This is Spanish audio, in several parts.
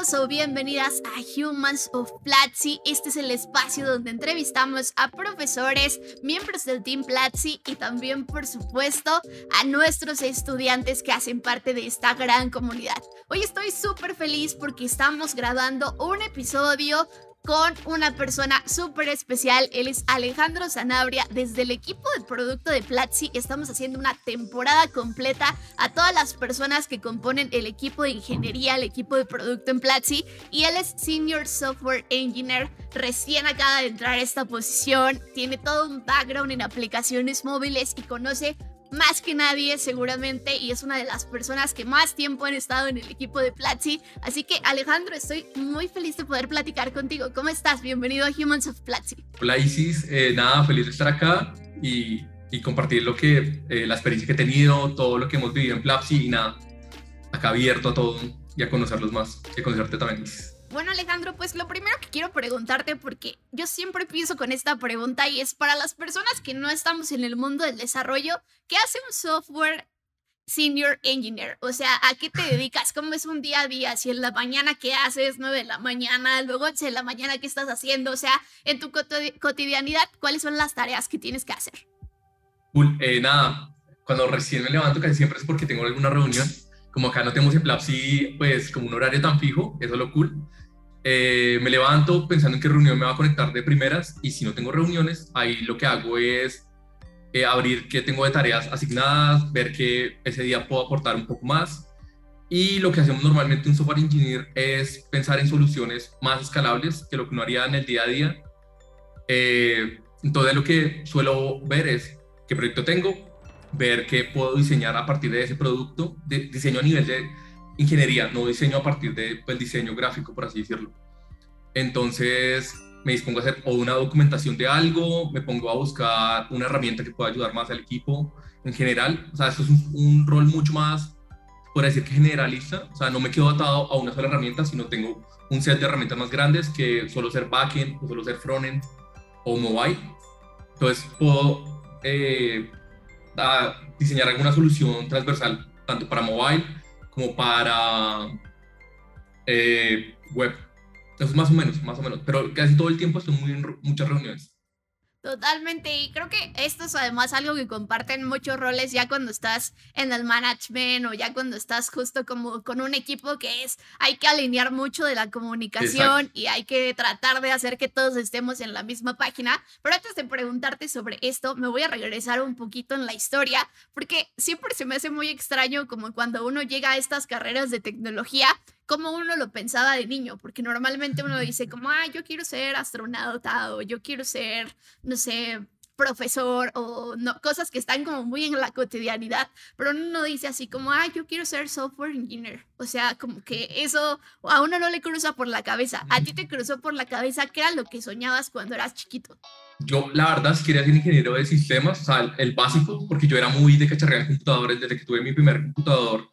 O bienvenidas a Humans of Platzi. Este es el espacio donde entrevistamos a profesores, miembros del Team Platzi y también, por supuesto, a nuestros estudiantes que hacen parte de esta gran comunidad. Hoy estoy súper feliz porque estamos grabando un episodio con una persona súper especial. Él es Alejandro Zanabria. Desde el equipo de producto de Platzi estamos haciendo una temporada completa a todas las personas que componen el equipo de ingeniería, el equipo de producto en Platzi. Y él es Senior Software Engineer. Recién acaba de entrar a esta posición. Tiene todo un background en aplicaciones móviles y conoce más que nadie seguramente y es una de las personas que más tiempo han estado en el equipo de Platzi. Así que Alejandro, estoy muy feliz de poder platicar contigo. ¿Cómo estás? Bienvenido a Humans of Platzi. Hola Isis, eh, nada, feliz de estar acá y, compartir lo que, eh, la experiencia que he tenido, todo lo que hemos vivido en Platzi y nada, acá abierto a todo y a conocerlos más y a conocerte también, Isis. Bueno, Alejandro, pues lo primero que quiero preguntarte, porque yo siempre pienso con esta pregunta y es para las personas que no estamos en el mundo del desarrollo, ¿qué hace un software senior engineer? O sea, ¿a qué te dedicas? ¿Cómo es un día a día? Si en la mañana, ¿qué haces? 9 de la mañana, luego en la mañana, ¿qué estás haciendo? O sea, en tu cotidianidad, ¿cuáles son las tareas que tienes que hacer? Eh, nada, cuando recién me levanto casi siempre es porque tengo alguna reunión. Como acá no tenemos en Plapsi, pues como un horario tan fijo, eso es lo cool eh, me levanto pensando en qué reunión me va a conectar de primeras y si no tengo reuniones, ahí lo que hago es eh, abrir qué tengo de tareas asignadas, ver que ese día puedo aportar un poco más. Y lo que hacemos normalmente un software engineer es pensar en soluciones más escalables que lo que uno haría en el día a día. Eh, entonces lo que suelo ver es qué proyecto tengo, ver qué puedo diseñar a partir de ese producto, de diseño a nivel de ingeniería, no diseño a partir del pues, diseño gráfico, por así decirlo. Entonces me dispongo a hacer o una documentación de algo, me pongo a buscar una herramienta que pueda ayudar más al equipo en general. O sea, esto es un, rol mucho más, por decir que generalista. O sea, no me quedo atado a una sola herramienta, sino tengo un set de herramientas más grandes que solo ser backend, o solo ser frontend o mobile. Entonces puedo eh, diseñar alguna solución transversal, tanto para mobile como para eh, web. Más o menos, más o menos. Pero casi todo el tiempo estoy muy en muchas reuniones. Totalmente, y creo que esto es además algo que comparten muchos roles ya cuando estás en el management o ya cuando estás justo como con un equipo que es, hay que alinear mucho de la comunicación y hay que tratar de hacer que todos estemos en la misma página. Pero antes de preguntarte sobre esto, me voy a regresar un poquito en la historia, porque siempre se me hace muy extraño como cuando uno llega a estas carreras de tecnología como uno lo pensaba de niño, porque normalmente uno dice como, ah, yo quiero ser astronauta o yo quiero ser, no sé, profesor o no, cosas que están como muy en la cotidianidad, pero uno no dice así como, ah, yo quiero ser software engineer. O sea, como que eso a uno no le cruza por la cabeza. A ti te cruzó por la cabeza, ¿qué era lo que soñabas cuando eras chiquito? Yo, la verdad, quería ser ingeniero de sistemas, o sea, el, básico, porque yo era muy de cacharrear computadores desde que tuve mi primer computador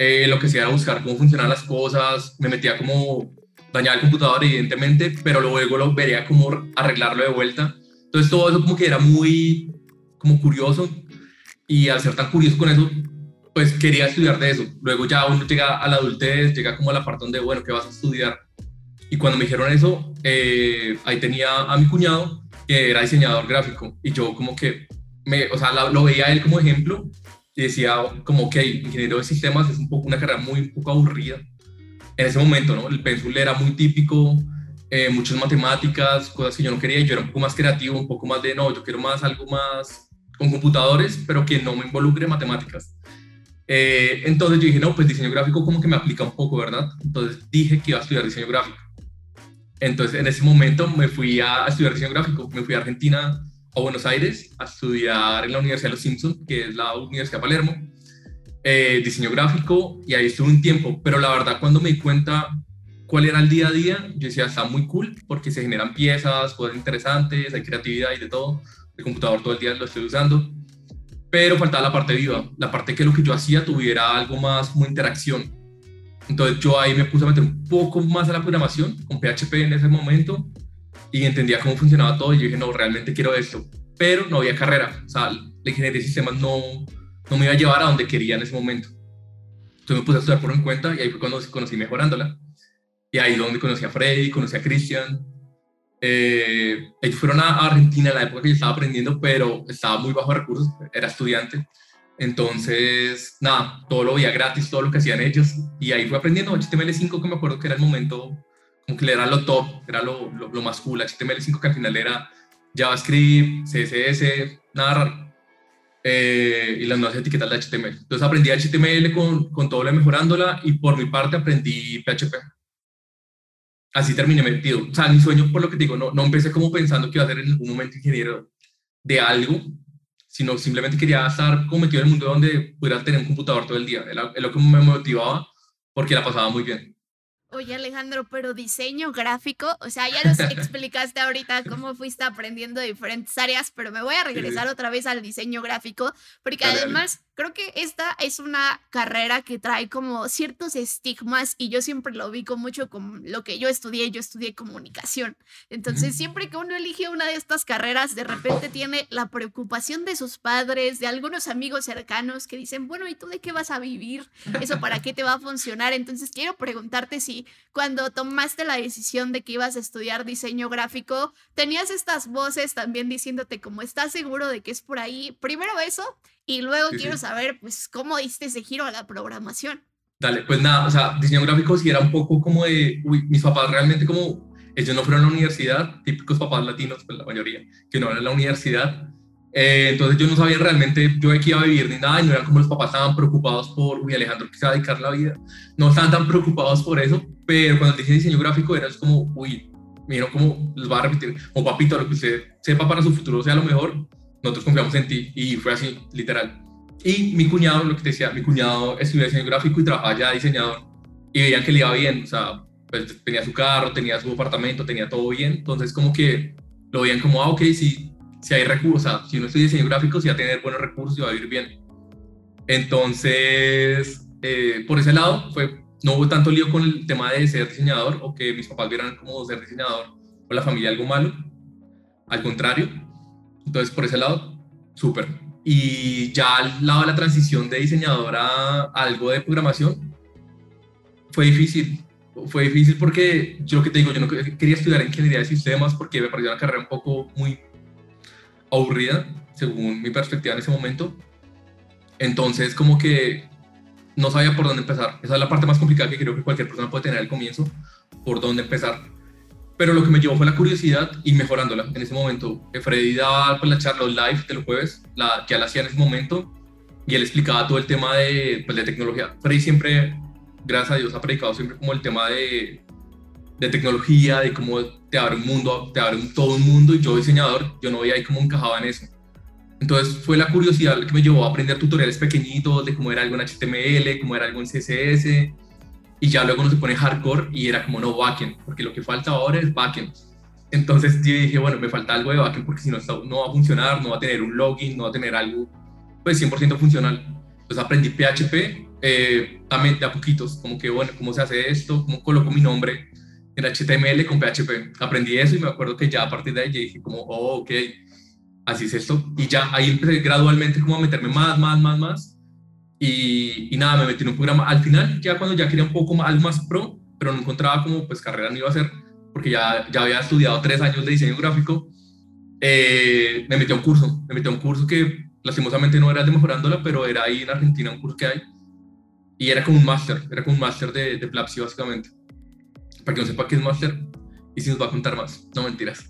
eh, lo que era buscar cómo funcionan las cosas, me metía como dañar el computador evidentemente, pero luego lo vería como arreglarlo de vuelta. Entonces todo eso como que era muy como curioso y al ser tan curioso con eso, pues quería estudiar de eso. Luego ya uno llega a la adultez, llega como a la parte donde, bueno, ¿qué vas a estudiar? Y cuando me dijeron eso, eh, ahí tenía a mi cuñado, que era diseñador gráfico, y yo como que, me, o sea, lo veía a él como ejemplo y decía como, que ingeniero de sistemas es un poco una carrera muy un poco aburrida. En ese momento, ¿no? El pensul era muy típico, eh, muchas matemáticas, cosas que yo no quería, yo era un poco más creativo, un poco más de, no, yo quiero más algo más con computadores, pero que no me involucre matemáticas. Eh, entonces yo dije, no, pues diseño gráfico como que me aplica un poco, ¿verdad? Entonces dije que iba a estudiar diseño gráfico. Entonces en ese momento me fui a estudiar diseño gráfico, me fui a Argentina a Buenos Aires a estudiar en la Universidad de los Simpsons, que es la Universidad de Palermo, eh, diseño gráfico, y ahí estuve un tiempo, pero la verdad cuando me di cuenta cuál era el día a día, yo decía, está muy cool porque se generan piezas, cosas interesantes, hay creatividad y de todo. El computador todo el día lo estoy usando. Pero faltaba la parte viva, la parte que lo que yo hacía tuviera algo más como interacción. Entonces yo ahí me puse a meter un poco más a la programación con PHP en ese momento y entendía cómo funcionaba todo y yo dije, no, realmente quiero esto. Pero no había carrera, o sea, la ingeniería de sistemas no, no me iba a llevar a donde quería en ese momento. Entonces me puse a estudiar por mi cuenta y ahí fue cuando conocí mejorándola. Y ahí donde conocí a Freddy, conocí a Cristian. Eh, ellos fueron a Argentina en la época que yo estaba aprendiendo, pero estaba muy bajo recursos, era estudiante. Entonces, nada, todo lo veía gratis, todo lo que hacían ellos. Y ahí fue aprendiendo HTML5, que me acuerdo que era el momento, como que era lo top, era lo, lo, lo más cool. HTML5 que al final era JavaScript, CSS, nada raro. Eh, y las nuevas etiquetas de HTML. Entonces aprendí HTML con, con lo mejorándola y por mi parte aprendí PHP. Así terminé metido. O sea, mi sueño, por lo que digo, no, no empecé como pensando que iba a ser en algún momento ingeniero de algo, sino simplemente quería estar como metido en el mundo donde pudiera tener un computador todo el día. Es lo que me motivaba porque la pasaba muy bien. Oye Alejandro, pero diseño gráfico, o sea, ya nos explicaste ahorita cómo fuiste aprendiendo diferentes áreas, pero me voy a regresar otra vez al diseño gráfico, porque además creo que esta es una carrera que trae como ciertos estigmas y yo siempre lo vi con mucho con lo que yo estudié, yo estudié comunicación. Entonces, siempre que uno elige una de estas carreras, de repente tiene la preocupación de sus padres, de algunos amigos cercanos que dicen, bueno, ¿y tú de qué vas a vivir? ¿Eso para qué te va a funcionar? Entonces, quiero preguntarte si cuando tomaste la decisión de que ibas a estudiar diseño gráfico, tenías estas voces también diciéndote como, ¿estás seguro de que es por ahí? Primero eso y luego quiero saber, pues, cómo diste ese giro a la programación. Dale, pues nada, o sea, diseño gráfico sí era un poco como de, uy, mis papás realmente como, ellos no fueron a la universidad, típicos papás latinos, pues la mayoría, que no eran a la universidad. Eh, entonces yo no sabía realmente yo de qué iba a vivir ni nada, y no eran como los papás estaban preocupados por, uy, Alejandro, ¿qué se va a dedicar la vida? No estaban tan preocupados por eso, pero cuando dije diseño gráfico era como, uy, mira cómo les va a repetir, o papito, lo que usted sepa para su futuro sea lo mejor, nosotros confiamos en ti y fue así, literal. Y mi cuñado, lo que te decía, mi cuñado estudió diseño gráfico y trabajaba ya diseñador y veían que le iba bien, o sea, pues tenía su carro, tenía su apartamento, tenía todo bien, entonces como que lo veían como, ah, ok, si, si hay recursos, o sea, si uno estudia diseño gráfico, si va a tener buenos recursos y va a vivir bien. Entonces, eh, por ese lado, fue, no hubo tanto lío con el tema de ser diseñador o que mis papás vieran como ser diseñador o la familia algo malo. Al contrario, entonces, por ese lado, súper. Y ya al lado de la transición de diseñador a algo de programación, fue difícil. Fue difícil porque yo que te digo, yo no quería estudiar ingeniería de sistemas porque me parecía una carrera un poco muy aburrida, según mi perspectiva en ese momento. Entonces, como que no sabía por dónde empezar. Esa es la parte más complicada que creo que cualquier persona puede tener al comienzo, por dónde empezar pero lo que me llevó fue la curiosidad y mejorándola en ese momento. Freddy daba pues, la charla live de los jueves, la, que él hacía en ese momento, y él explicaba todo el tema de, pues, de tecnología. Freddy siempre, gracias a Dios, ha predicado siempre como el tema de, de tecnología, de cómo te abre un mundo, te abre un, todo un mundo, y yo diseñador, yo no veía ahí cómo encajaba en eso. Entonces fue la curiosidad que me llevó a aprender tutoriales pequeñitos de cómo era algo en HTML, cómo era algo en CSS, y ya luego uno se pone hardcore y era como no backend, porque lo que falta ahora es backend. Entonces yo dije, bueno, me falta algo de backend porque si no, no va a funcionar, no va a tener un login, no va a tener algo pues 100% funcional. Entonces aprendí PHP, eh, también de a poquitos, como que bueno, ¿cómo se hace esto? ¿Cómo coloco mi nombre en HTML con PHP? Aprendí eso y me acuerdo que ya a partir de ahí dije como, oh, ok, así es esto. Y ya ahí empecé gradualmente como a meterme más, más, más, más y, nada, me metí en un programa. Al final, ya cuando ya quería un poco más, algo más pro, pero no encontraba como pues carrera no iba a hacer, porque ya, ya había estudiado tres años de diseño gráfico, eh, me metí a un curso. Me metí a un curso que lastimosamente no era de mejorándola, pero era ahí en Argentina un curso que hay. Y era como un máster, era como un máster de, de Plapsi básicamente. Para que no sepa qué es máster, y si nos va a contar más, no mentiras.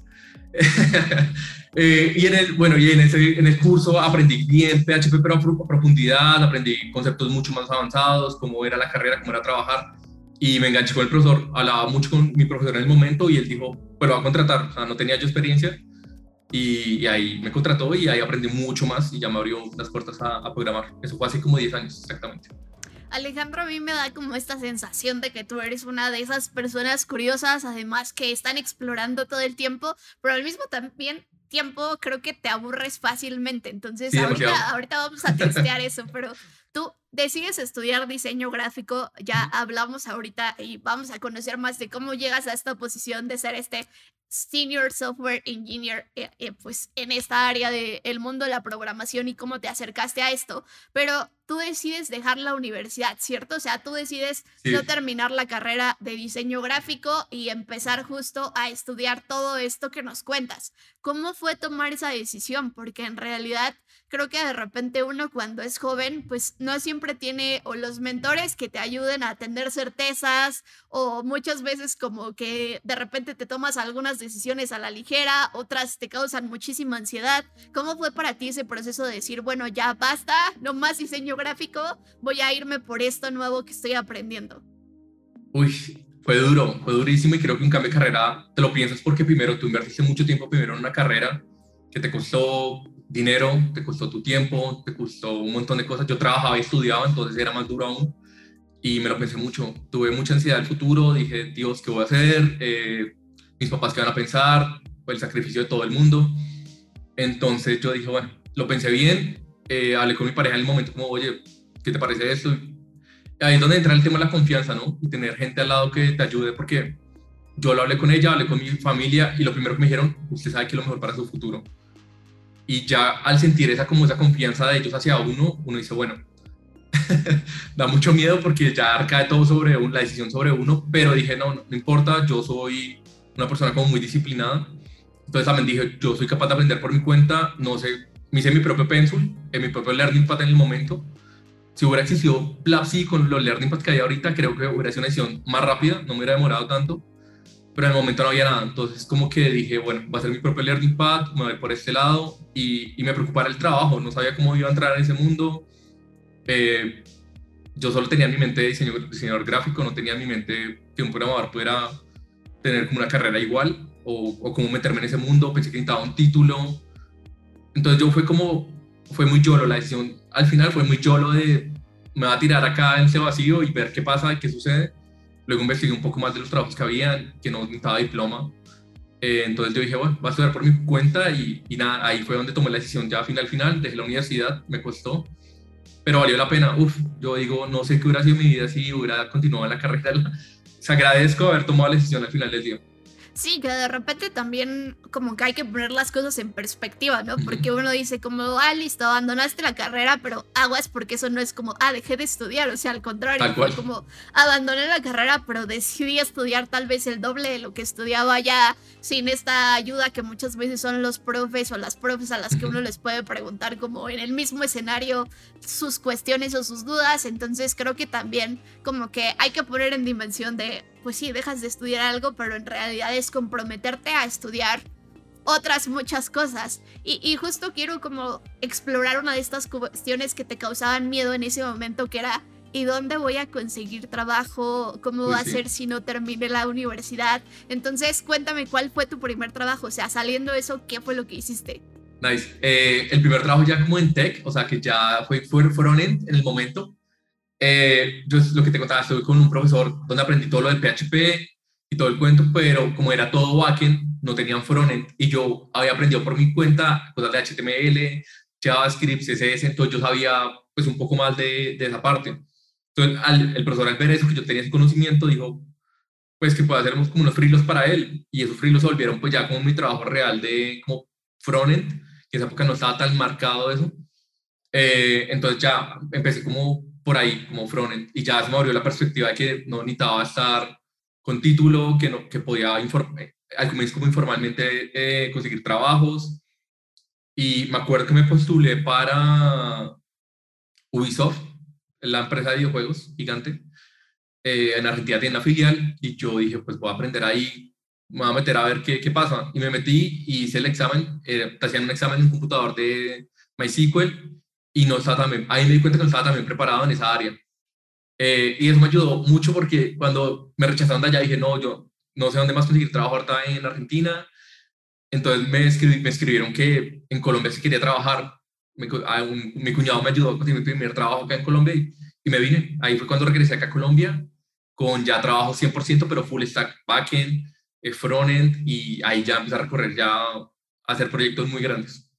Eh, y en el, bueno, y en, ese, en el curso aprendí bien PHP, pero a profundidad, aprendí conceptos mucho más avanzados, cómo era la carrera, cómo era trabajar. Y me enganché con el profesor, hablaba mucho con mi profesor en el momento y él dijo, lo va a contratar, o sea, no tenía yo experiencia. Y, ahí me contrató y ahí aprendí mucho más y ya me abrió las puertas a, a programar. Eso fue hace como 10 años exactamente. Alejandro a mí me da como esta sensación de que tú eres una de esas personas curiosas, además que están explorando todo el tiempo, pero al mismo también tiempo creo que te aburres fácilmente. Entonces, ahorita, ahorita, vamos a testear eso, pero tú decides estudiar diseño gráfico, ya hablamos ahorita y vamos a conocer más de cómo llegas a esta posición de ser este senior software engineer eh, eh, pues en esta área del mundo de la programación y cómo te acercaste a esto, pero tú decides dejar la universidad, ¿cierto? O sea, tú decides no terminar la carrera de diseño gráfico y empezar justo a estudiar todo esto que nos cuentas. ¿Cómo fue tomar esa decisión? Porque en realidad creo que de repente uno cuando es joven, pues no siempre tiene o los mentores que te ayuden a tener certezas o muchas veces como que de repente te tomas algunas decisiones a la ligera, otras te causan muchísima ansiedad. ¿Cómo fue para ti ese proceso de decir, bueno, ya basta, no más diseño gráfico, voy a irme por esto nuevo que estoy aprendiendo? Uy, fue duro, fue durísimo y creo que un cambio de carrera te lo piensas porque primero tú invertiste mucho tiempo primero en una carrera que te costó dinero, te costó tu tiempo, te costó un montón de cosas. Yo trabajaba y estudiaba, entonces era más duro aún. Y me lo pensé mucho. Tuve mucha ansiedad del futuro. Dije, Dios, ¿qué voy a hacer? Eh, mis papás, ¿qué van a pensar? el sacrificio de todo el mundo. Entonces yo dije, bueno, lo pensé bien. Eh, hablé con mi pareja en el momento, como, oye, ¿qué te parece esto? ahí es donde entra el tema de la confianza, ¿no? Y tener gente al lado que te ayude, porque yo lo hablé con ella, hablé con mi familia y lo primero que me dijeron, usted sabe que es lo mejor para su futuro y ya al sentir esa como esa confianza de ellos hacia uno, uno dice, bueno, da mucho miedo porque ya de todo sobre la decisión sobre uno, pero dije, no, no, importa, yo soy una persona como muy disciplinada, entonces también dije, yo soy capaz de aprender por mi cuenta, no sé, me hice mi propio pencil, en mi propio learning pad en el momento, si hubiera existido Plapsi con los learning pads que hay ahorita, creo que hubiera sido una decisión más rápida, no me hubiera demorado tanto, pero en el momento no había nada. Entonces, como que dije, bueno, va a ser mi propio learning pad, me voy por este lado y, y me preocupara el trabajo. No sabía cómo iba a entrar en ese mundo. Eh, yo solo tenía en mi mente diseño, diseñador gráfico, no tenía en mi mente que un programador pudiera tener como una carrera igual o, o cómo meterme en ese mundo. Pensé que necesitaba un título. Entonces, yo fue como, fue muy yolo la decisión. Al final fue muy yolo de me va a tirar acá en ese vacío y ver qué pasa y qué sucede Luego investigué un poco más de los trabajos que habían, que no necesitaba diploma. Eh, entonces yo dije, bueno, voy a estudiar por mi cuenta y, y, nada, ahí fue donde tomé la decisión ya final, final, dejé la universidad, me costó, pero valió la pena. Uf, yo digo, no sé qué hubiera sido mi vida si hubiera continuado la carrera. Se agradezco haber tomado la decisión al final del día. Sí, que de repente también como que hay que poner las cosas en perspectiva, ¿no? Porque uno dice como, ah, listo, abandonaste la carrera, pero aguas porque eso no es como, ah, dejé de estudiar, o sea, al contrario, fue como, abandoné la carrera, pero decidí estudiar tal vez el doble de lo que estudiaba ya sin esta ayuda que muchas veces son los profes o las profes a las que uno les puede preguntar como en el mismo escenario sus cuestiones o sus dudas, entonces creo que también como que hay que poner en dimensión de pues sí, dejas de estudiar algo, pero en realidad es comprometerte a estudiar otras muchas cosas. Y, justo quiero como explorar una de estas cuestiones que te causaban miedo en ese momento, que era, ¿y dónde voy a conseguir trabajo? ¿Cómo va a ser si no termine la universidad? Entonces, cuéntame cuál fue tu primer trabajo, o sea, saliendo de eso, ¿qué fue lo que hiciste? Nice. Eh, el primer trabajo ya como en tech, o sea, que ya fue, fueron en, en el momento, eh, yo lo que te contaba, estuve con un profesor donde aprendí todo lo del PHP y todo el cuento, pero como era todo backend, no tenían frontend y yo había aprendido por mi cuenta cosas de HTML, JavaScript, CSS, entonces yo sabía pues un poco más de, de esa parte. Entonces el profesor al ver eso, que yo tenía ese conocimiento, dijo, pues que puede hacer como unos frilos para él y esos frilos se volvieron pues ya como mi trabajo real de como frontend, que en esa época no estaba tan marcado eso. Eh, entonces ya empecé como por ahí como frontend y ya se me abrió la perspectiva de que no necesitaba estar con título, que, no, que podía eh, al comienzo como informalmente eh, conseguir trabajos y me acuerdo que me postulé para Ubisoft, la empresa de videojuegos gigante. Eh, en Argentina tiene la filial y yo dije, pues voy a aprender ahí, me voy a meter a ver qué, qué pasa. Y me metí y hice el examen, te hacían un examen en un computador de MySQL y no estaba también, ahí me di cuenta que no estaba también preparado en esa área. Eh, y eso me ayudó mucho porque cuando me rechazaron de allá dije, no, yo no sé dónde más conseguir trabajo ahorita en Argentina. Entonces me, escribí, me escribieron que en Colombia sí quería trabajar. Mi, mi cuñado me ayudó a conseguir mi primer trabajo acá en Colombia y, y me vine. Ahí fue cuando regresé acá a Colombia con ya trabajo 100%, pero full stack backend, eh, frontend y ahí ya empecé a recorrer ya a hacer proyectos muy grandes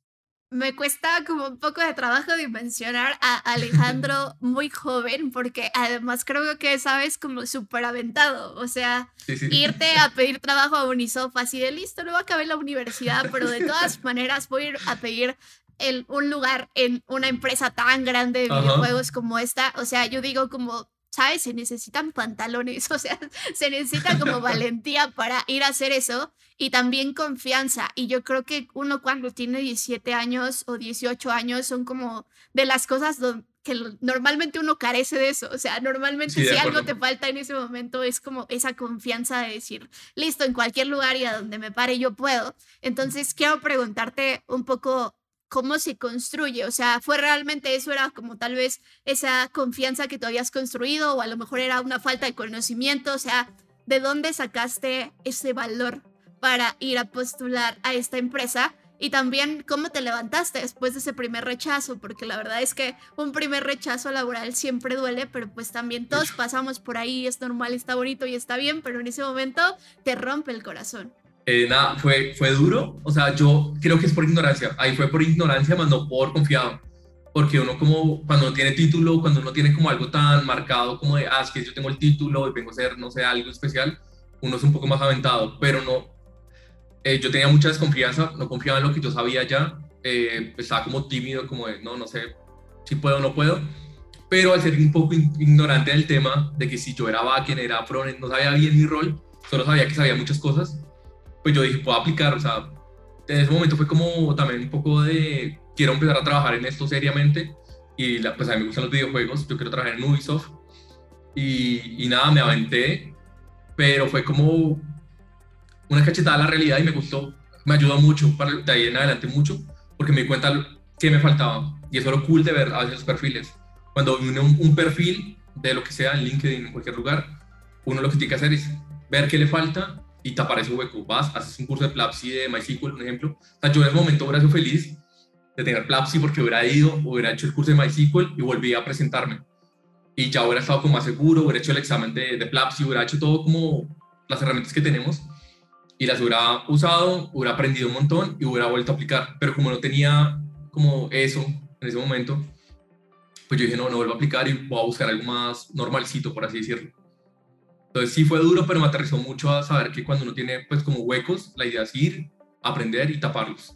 me cuesta como un poco de trabajo dimensionar a Alejandro muy joven, porque además creo que sabes como súper aventado. O sea, irte a pedir trabajo a Unisoft así de listo, no va a acabar la universidad, pero de todas maneras voy a ir a pedir el, un lugar en una empresa tan grande de videojuegos como esta. O sea, yo digo como ¿sabes? Se necesitan pantalones, o sea, se necesita como valentía para ir a hacer eso y también confianza. Y yo creo que uno cuando tiene 17 años o 18 años son como de las cosas que normalmente uno carece de eso. O sea, normalmente si algo te falta en ese momento es como esa confianza de decir, listo, en cualquier lugar y a donde me pare yo puedo. Entonces, quiero preguntarte un poco cómo se construye. O sea, fue realmente eso, era como tal vez esa confianza que tú habías construido o a lo mejor era una falta de conocimiento. O sea, ¿de dónde sacaste ese valor para ir a postular a esta empresa? Y también cómo te levantaste después de ese primer rechazo, porque la verdad es que un primer rechazo laboral siempre duele, pero pues también todos pasamos por ahí, es normal, está bonito y está bien, pero en ese momento te rompe el corazón. Eh, nada, fue, fue duro. O sea, yo creo que es por ignorancia. Ahí fue por ignorancia, más no por confiado. Porque uno como, cuando no tiene título, cuando uno tiene como algo tan marcado como de, ah, es que yo tengo el título y vengo a ser, no sé, algo especial, uno es un poco más aventado. Pero no, eh, yo tenía mucha desconfianza, no confiaba en lo que yo sabía ya. Eh, estaba como tímido, como de, no, no sé si puedo o no puedo. Pero al ser un poco ignorante del tema, de que si yo era backend, era front, no sabía bien mi rol, solo sabía que sabía muchas cosas pues yo dije, puedo aplicar, o sea, en ese momento fue como también un poco de, quiero empezar a trabajar en esto seriamente, y la, pues a mí me gustan los videojuegos, yo quiero trabajar en Ubisoft, y, y nada, me aventé, pero fue como una cachetada a la realidad y me gustó, me ayudó mucho, para, de ahí en adelante mucho, porque me di cuenta que me faltaba, y eso es lo cool de ver a veces perfiles. Cuando uno un, un perfil de lo que sea en LinkedIn, en cualquier lugar, uno lo que tiene que hacer es ver qué le falta y te aparece hueco. Vas, haces un curso de Plapsi de MySQL, por ejemplo. O sea, yo en ese momento hubiera sido feliz de tener Plapsi porque hubiera ido, hubiera hecho el curso de MySQL y volví a presentarme. Y ya hubiera estado como más seguro, hubiera hecho el examen de, de Plapsi, hubiera hecho todo como las herramientas que tenemos y las hubiera usado, hubiera aprendido un montón y hubiera vuelto a aplicar. Pero como no tenía como eso en ese momento, pues yo dije, no, no vuelvo a aplicar y voy a buscar algo más normalcito, por así decirlo. Entonces sí fue duro, pero me aterrizó mucho a saber que cuando uno tiene pues como huecos, la idea es ir, aprender y taparlos.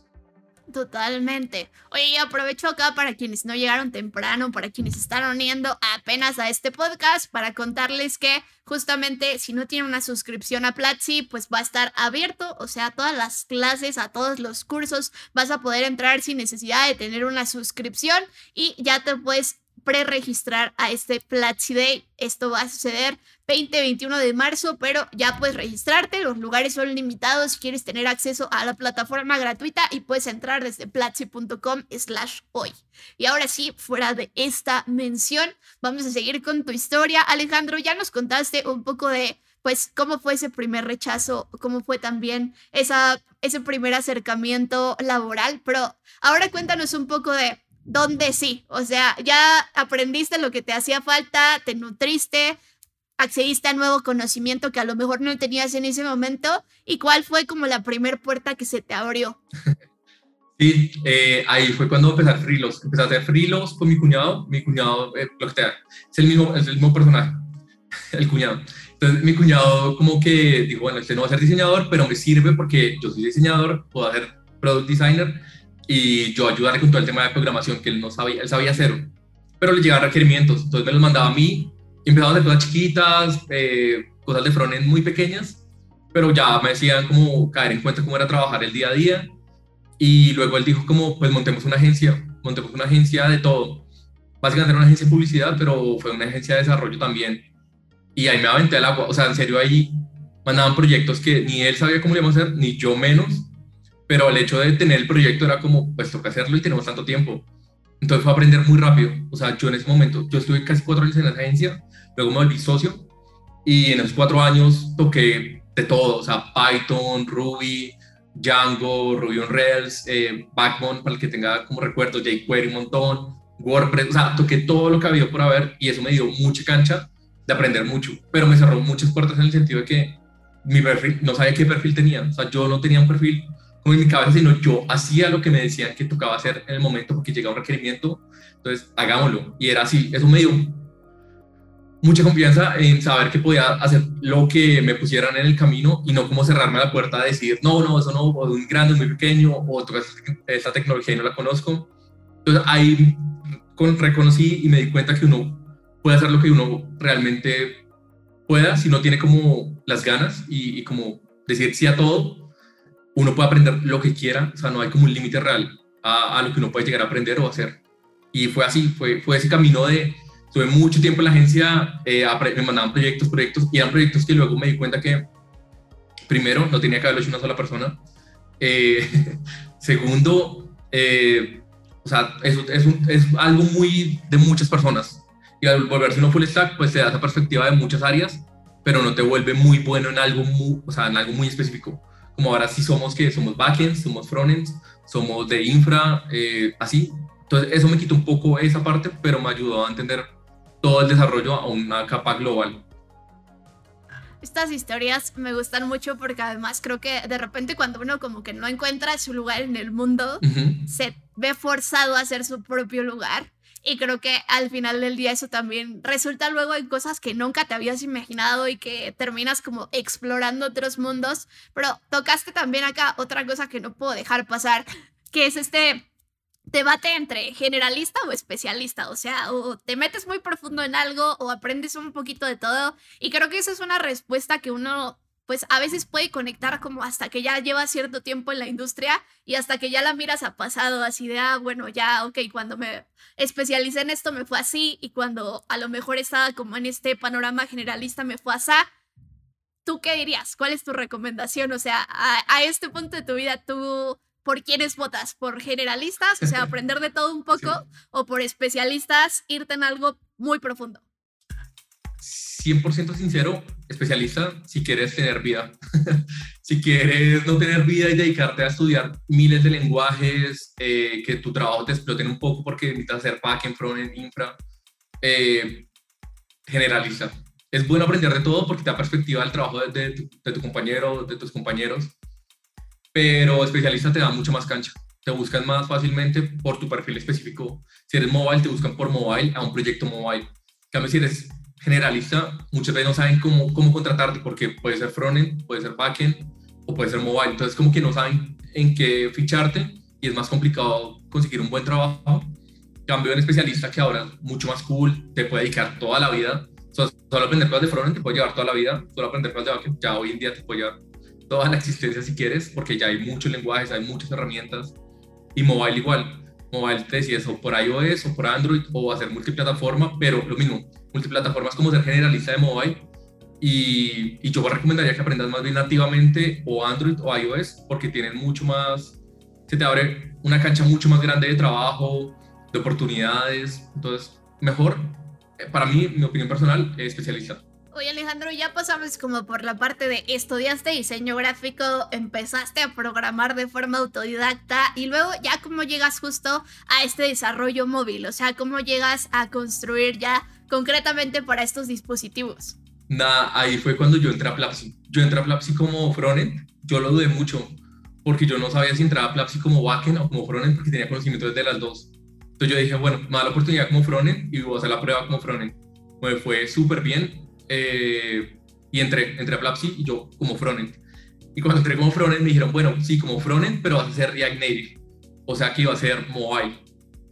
Totalmente. Oye, aprovecho acá para quienes no llegaron temprano, para quienes están uniendo apenas a este podcast, para contarles que justamente si no tienen una suscripción a Platzi, pues va a estar abierto, o sea, todas las clases, a todos los cursos, vas a poder entrar sin necesidad de tener una suscripción y ya te puedes preregistrar a este Platzi Day. Esto va a suceder 20-21 de marzo, pero ya puedes registrarte. Los lugares son limitados si quieres tener acceso a la plataforma gratuita y puedes entrar desde platzi.com slash hoy. Y ahora sí, fuera de esta mención, vamos a seguir con tu historia. Alejandro, ya nos contaste un poco de pues cómo fue ese primer rechazo, cómo fue también esa, ese primer acercamiento laboral, pero ahora cuéntanos un poco de donde sí, o sea, ya aprendiste lo que te hacía falta, te nutriste, accediste a nuevo conocimiento que a lo mejor no tenías en ese momento y cuál fue como la primera puerta que se te abrió. Sí, eh, ahí fue cuando empecé a hacer freelos. Empecé a hacer freelos con mi cuñado. Mi cuñado, eh, es el mismo, es el mismo personaje, el cuñado. Entonces mi cuñado como que dijo, bueno, este no va a ser diseñador, pero me sirve porque yo soy diseñador, puedo hacer product designer y yo ayudarle con todo el tema de programación que él no sabía, él sabía cero, pero le llegaban requerimientos, entonces me los mandaba a mí, empezaba a hacer cosas chiquitas, eh, cosas de frontend muy pequeñas, pero ya me decían como caer en cuenta cómo era trabajar el día a día, y luego él dijo como, pues montemos una agencia, montemos una agencia de todo, básicamente era una agencia de publicidad, pero fue una agencia de desarrollo también, y ahí me aventé al agua, o sea, en serio ahí mandaban proyectos que ni él sabía cómo le íbamos a hacer, ni yo menos, pero el hecho de tener el proyecto era como, pues toca hacerlo y tenemos tanto tiempo. Entonces fue aprender muy rápido. O sea, yo en ese momento, yo estuve casi cuatro años en la agencia, luego me volví socio y en esos cuatro años toqué de todo, o sea, Python, Ruby, Django, Ruby on Rails, eh, Backbone, para el que tenga como recuerdo, jQuery un montón, WordPress, o sea, toqué todo lo que había por haber y eso me dio mucha cancha de aprender mucho, pero me cerró muchas puertas en el sentido de que mi perfil, no sabía qué perfil tenía, o sea, yo no tenía un perfil como en mi cabeza, sino yo hacía lo que me decían que tocaba hacer en el momento porque llegaba un requerimiento, entonces hagámoslo, y era así, eso me dio mucha confianza en saber que podía hacer lo que me pusieran en el camino y no como cerrarme la puerta a decir, no, no, eso no, o muy grande, muy pequeño, o esta tecnología y no la conozco. Entonces ahí con, reconocí y me di cuenta que uno puede hacer lo que uno realmente pueda si no tiene como las ganas y, como decir sí a todo, uno puede aprender lo que quiera, o sea, no hay como un límite real a, a, lo que uno puede llegar a aprender o hacer. Y fue así, fue, fue ese camino de, tuve mucho tiempo en la agencia, eh, me mandaban proyectos, proyectos, y eran proyectos que luego me di cuenta que, primero, no tenía que haberlo hecho una sola persona. Eh, segundo, eh, o sea, es, es, es, algo muy de muchas personas. Y al volverse uno full stack, pues te da esa perspectiva de muchas áreas, pero no te vuelve muy bueno en algo muy, o sea, en algo muy específico. Como ahora sí somos que somos backends, somos frontends, somos de infra, así. Entonces eso me quitó un poco esa parte, pero me ayudó a entender todo el desarrollo a una capa global. Estas historias me gustan mucho porque además creo que de repente cuando uno como que no encuentra su lugar en el mundo, se ve forzado a hacer su propio lugar. Y creo que al final del día eso también resulta luego en cosas que nunca te habías imaginado y que terminas como explorando otros mundos. Pero tocaste también acá otra cosa que no puedo dejar pasar, que es este debate entre generalista o especialista, o sea, o te metes muy profundo en algo o aprendes un poquito de todo y creo que esa es una respuesta que uno pues a veces puede conectar como hasta que ya lleva cierto tiempo en la industria y hasta que ya la miras a pasado, así de, ah, bueno, ya, ok, cuando me especialicé en esto me fue así y cuando a lo mejor estaba como en este panorama generalista me fue así. ¿Tú qué dirías? ¿Cuál es tu recomendación? O sea, a, a este punto de tu vida, ¿tú por quiénes votas, por generalistas, o sea, aprender de todo un poco, o por especialistas, irte en algo muy profundo. 100% sincero, especialista si quieres tener vida. si quieres no tener vida y dedicarte a estudiar miles de lenguajes, eh, que tu trabajo te exploten un poco porque necesitas hacer backend, frontend, infra, eh, generalista. Es bueno aprender de todo porque te da perspectiva del trabajo de, tu, de tu compañero, de tus compañeros pero especialista te da mucho más cancha. Te buscan más fácilmente por tu perfil específico. Si eres mobile, te buscan por mobile a un proyecto mobile. En cambio, si eres generalista, muchas veces no saben cómo, cómo contratarte porque puede ser frontend, puede ser backend o puede ser mobile. Entonces, como que no saben en qué ficharte y es más complicado conseguir un buen trabajo. En cambio, un especialista que ahora es mucho más cool, te puede dedicar toda la vida. solo aprender cosas de frontend te puede llevar toda la vida, solo aprender cosas de backend ya hoy en día te puede llevar toda la existencia si quieres, porque ya hay muchos lenguajes, hay muchas herramientas. Y mobile igual. Mobile te decides o por iOS o por Android o hacer multiplataforma, pero lo mismo, multiplataforma es como ser generalista de mobile. Y, y yo recomendaría que aprendas más bien nativamente o Android o iOS porque tienen mucho más, se te abre una cancha mucho más grande de trabajo, de oportunidades. Entonces, mejor, eh, para mí, mi opinión personal, especialista. Oye Alejandro, ya pasamos como por la parte de estudiaste diseño gráfico, empezaste a programar de forma autodidacta y luego ya cómo llegas justo a este desarrollo móvil, o sea, cómo llegas a construir ya concretamente para estos dispositivos. Nada, ahí fue cuando yo entré a Plapsi. Yo entré a Plapsi como frontend, yo lo dudé mucho porque yo no sabía si entraba a Plapsi como backend o como frontend porque tenía conocimientos de las dos. Entonces yo dije, bueno, me da la oportunidad como frontend y voy a hacer la prueba como frontend. Me fue súper bien, eh, y entré, entré a Plapsi y yo como frontend. Y cuando entré como frontend me dijeron, bueno, sí, como frontend, pero vas a hacer React Native. O sea que iba a ser mobile.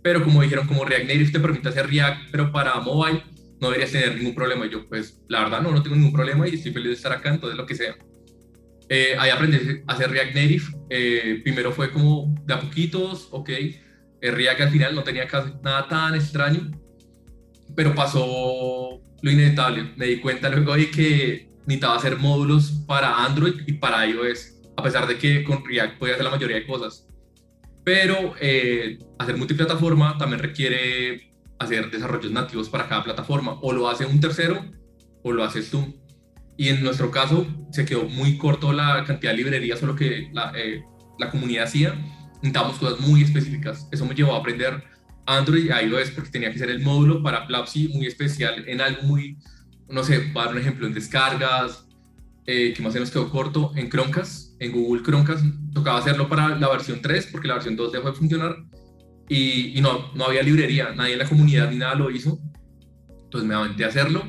Pero como dijeron, como React Native te permite hacer React, pero para mobile no deberías tener ningún problema. Y yo, pues, la verdad, no, no tengo ningún problema y estoy feliz de estar acá, entonces lo que sea. Eh, ahí aprendí a hacer React Native. Eh, primero fue como de a poquitos, ok. React al final no tenía casi nada tan extraño, pero pasó lo inevitable. Me di cuenta luego de que necesitaba hacer módulos para Android y para iOS, a pesar de que con React podía hacer la mayoría de cosas. Pero eh, hacer multiplataforma también requiere hacer desarrollos nativos para cada plataforma. O lo hace un tercero o lo haces tú. Y en nuestro caso se quedó muy corto la cantidad de librerías o lo que la, eh, la comunidad hacía. Necesitábamos cosas muy específicas. Eso me llevó a aprender Android a iOS porque tenía que ser el módulo para Plapsi muy especial en algo muy, no sé, para un ejemplo, en descargas, eh, que más o menos quedó corto, en Chromecast, en Google Chromecast, tocaba hacerlo para la versión 3 porque la versión 2 dejó de funcionar y, no, no había librería, nadie en la comunidad ni nada lo hizo. Entonces me aventé a hacerlo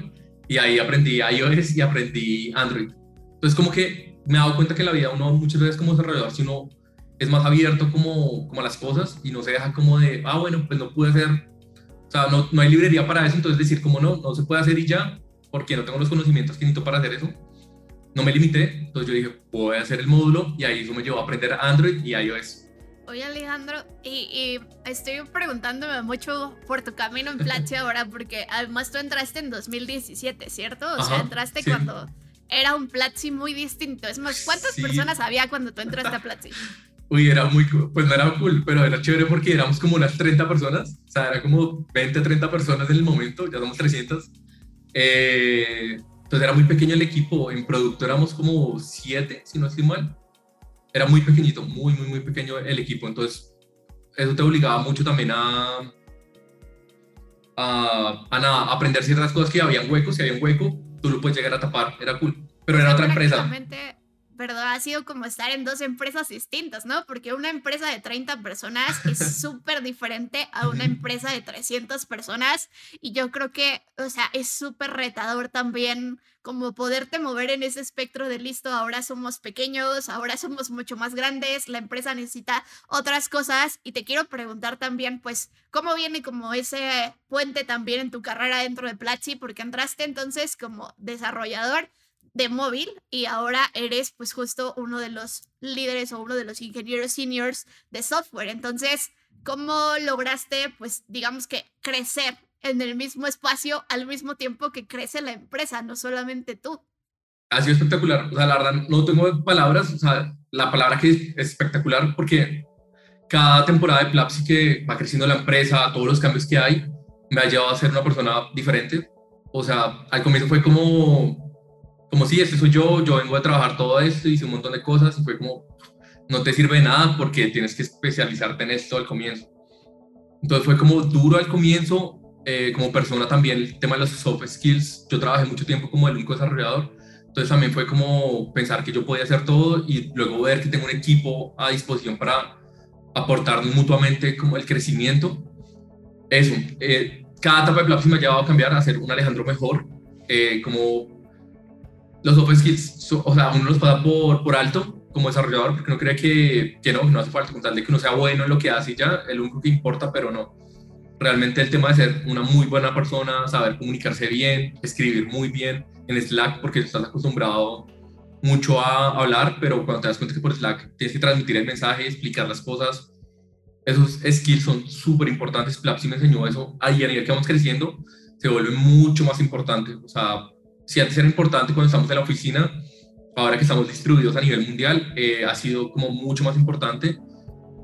y ahí aprendí iOS y aprendí Android. Entonces como que me he dado cuenta que la vida uno muchas veces como desarrollador, si uno es más abierto como, como a las cosas y no se deja como de, ah, bueno, pues no pude hacer, o sea, no, no hay librería para eso, entonces decir como no, no se puede hacer y ya, porque no tengo los conocimientos que necesito para hacer eso. No me limité, entonces yo dije, voy a hacer el módulo y ahí eso me llevó a aprender Android y iOS. Oye Alejandro, y, estoy preguntándome mucho por tu camino en Platzi ahora, porque además tú entraste en 2017, ¿cierto? O sea, entraste cuando era un Platzi muy distinto. Es más, ¿cuántas personas había cuando tú entraste a Platzi? Uy, era muy, pues no era cool, pero era chévere porque éramos como unas 30 personas, o sea, era como 20, 30 personas en el momento, ya somos 300. Eh, entonces era muy pequeño el equipo, en producto éramos como 7, si no estoy mal. Era muy pequeñito, muy, muy, muy pequeño el equipo, entonces eso te obligaba mucho también a, a, a, aprender ciertas cosas que habían huecos, si había un hueco, tú lo puedes llegar a tapar, era cool, pero era otra empresa. ¿Verdad? Ha sido como estar en dos empresas distintas, ¿no? Porque una empresa de 30 personas es súper diferente a una empresa de 300 personas y yo creo que, o sea, es súper retador también como poderte mover en ese espectro de listo, ahora somos pequeños, ahora somos mucho más grandes, la empresa necesita otras cosas y te quiero preguntar también, pues, ¿cómo viene como ese puente también en tu carrera dentro de Platzi? Porque entraste entonces como desarrollador de móvil y ahora eres pues justo uno de los líderes o uno de los ingenieros seniors de software. Entonces, ¿cómo lograste pues digamos que crecer en el mismo espacio al mismo tiempo que crece la empresa, no solamente tú? Ha sido espectacular. O sea, la verdad, no tengo palabras. O sea, la palabra que es espectacular porque cada temporada de Plapsi que va creciendo la empresa, todos los cambios que hay, me ha llevado a ser una persona diferente. O sea, al comienzo fue como como si este soy yo, yo vengo a trabajar todo esto, hice un montón de cosas y fue como, no te sirve de nada porque tienes que especializarte en esto al comienzo. Entonces fue como duro al comienzo, eh, como persona también el tema de los soft skills, yo trabajé mucho tiempo como el único desarrollador, entonces también fue como pensar que yo podía hacer todo y luego ver que tengo un equipo a disposición para aportarnos mutuamente como el crecimiento. Eso, eh, cada etapa de Plapsi me ha llevado a cambiar, a ser un Alejandro mejor, eh, como los soft skills, o sea, uno los pasa por, por alto como desarrollador, porque uno cree que, que no, no hace falta, con tal de que uno sea bueno en lo que hace y ya, el único que importa, pero no. Realmente el tema de ser una muy buena persona, saber comunicarse bien, escribir muy bien en Slack, porque estás acostumbrado mucho a hablar, pero cuando te das cuenta que por Slack tienes que transmitir el mensaje, explicar las cosas, esos skills son súper importantes. Plapsi me enseñó eso. Ahí a nivel que vamos creciendo, se vuelve mucho más importante. O sea, si antes era importante cuando estamos en la oficina, ahora que estamos distribuidos a nivel mundial, eh, ha sido como mucho más importante